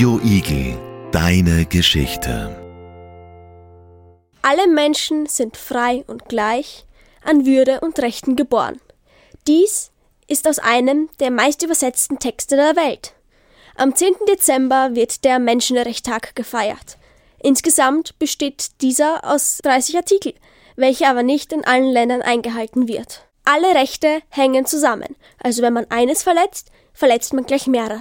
Radio Igel, deine Geschichte. Alle Menschen sind frei und gleich, an Würde und Rechten geboren. Dies ist aus einem der meist übersetzten Texte der Welt. Am 10. Dezember wird der Menschenrechttag gefeiert. Insgesamt besteht dieser aus 30 Artikel, welche aber nicht in allen Ländern eingehalten wird. Alle Rechte hängen zusammen, also wenn man eines verletzt, verletzt man gleich mehrere.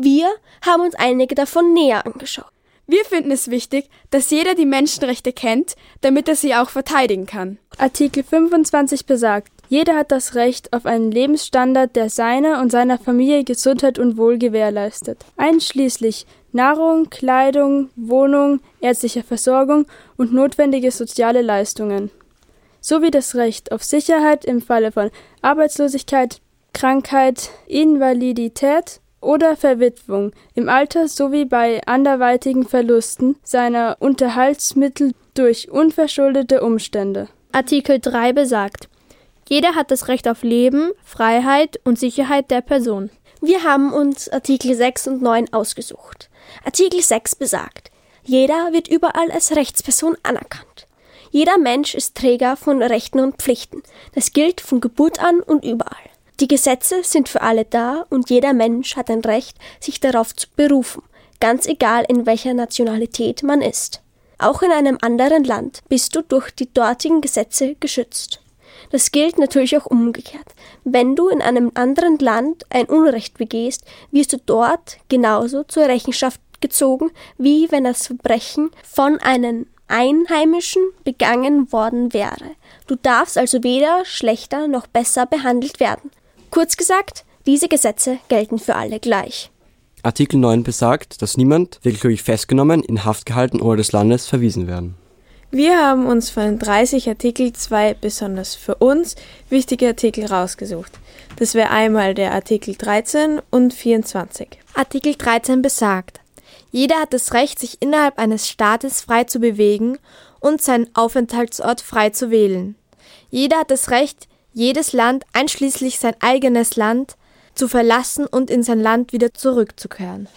Wir haben uns einige davon näher angeschaut. Wir finden es wichtig, dass jeder die Menschenrechte kennt, damit er sie auch verteidigen kann. Artikel 25 besagt, jeder hat das Recht auf einen Lebensstandard, der seiner und seiner Familie Gesundheit und Wohl gewährleistet, einschließlich Nahrung, Kleidung, Wohnung, ärztliche Versorgung und notwendige soziale Leistungen, sowie das Recht auf Sicherheit im Falle von Arbeitslosigkeit, Krankheit, Invalidität oder Verwitwung im Alter sowie bei anderweitigen Verlusten seiner Unterhaltsmittel durch unverschuldete Umstände. Artikel 3 besagt, jeder hat das Recht auf Leben, Freiheit und Sicherheit der Person. Wir haben uns Artikel 6 und 9 ausgesucht. Artikel 6 besagt, jeder wird überall als Rechtsperson anerkannt. Jeder Mensch ist Träger von Rechten und Pflichten. Das gilt von Geburt an und überall. Die Gesetze sind für alle da und jeder Mensch hat ein Recht, sich darauf zu berufen, ganz egal in welcher Nationalität man ist. Auch in einem anderen Land bist du durch die dortigen Gesetze geschützt. Das gilt natürlich auch umgekehrt. Wenn du in einem anderen Land ein Unrecht begehst, wirst du dort genauso zur Rechenschaft gezogen, wie wenn das Verbrechen von einem Einheimischen begangen worden wäre. Du darfst also weder schlechter noch besser behandelt werden. Kurz gesagt, diese Gesetze gelten für alle gleich. Artikel 9 besagt, dass niemand willkürlich festgenommen, in Haft gehalten oder des Landes verwiesen werden. Wir haben uns von den 30 Artikel zwei besonders für uns wichtige Artikel rausgesucht. Das wäre einmal der Artikel 13 und 24. Artikel 13 besagt, jeder hat das Recht, sich innerhalb eines Staates frei zu bewegen und seinen Aufenthaltsort frei zu wählen. Jeder hat das Recht, jedes Land, einschließlich sein eigenes Land, zu verlassen und in sein Land wieder zurückzukehren.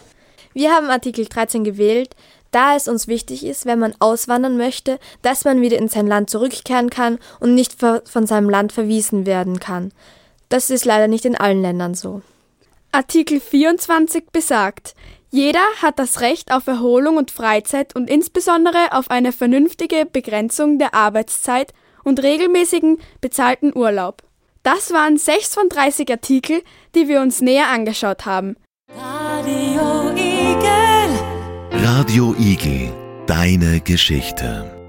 Wir haben Artikel 13 gewählt, da es uns wichtig ist, wenn man auswandern möchte, dass man wieder in sein Land zurückkehren kann und nicht von seinem Land verwiesen werden kann. Das ist leider nicht in allen Ländern so. Artikel 24 besagt, jeder hat das Recht auf Erholung und Freizeit und insbesondere auf eine vernünftige Begrenzung der Arbeitszeit und regelmäßigen bezahlten Urlaub. Das waren sechs von 30 Artikel, die wir uns näher angeschaut haben. Radio Igel. Radio Igel, deine Geschichte.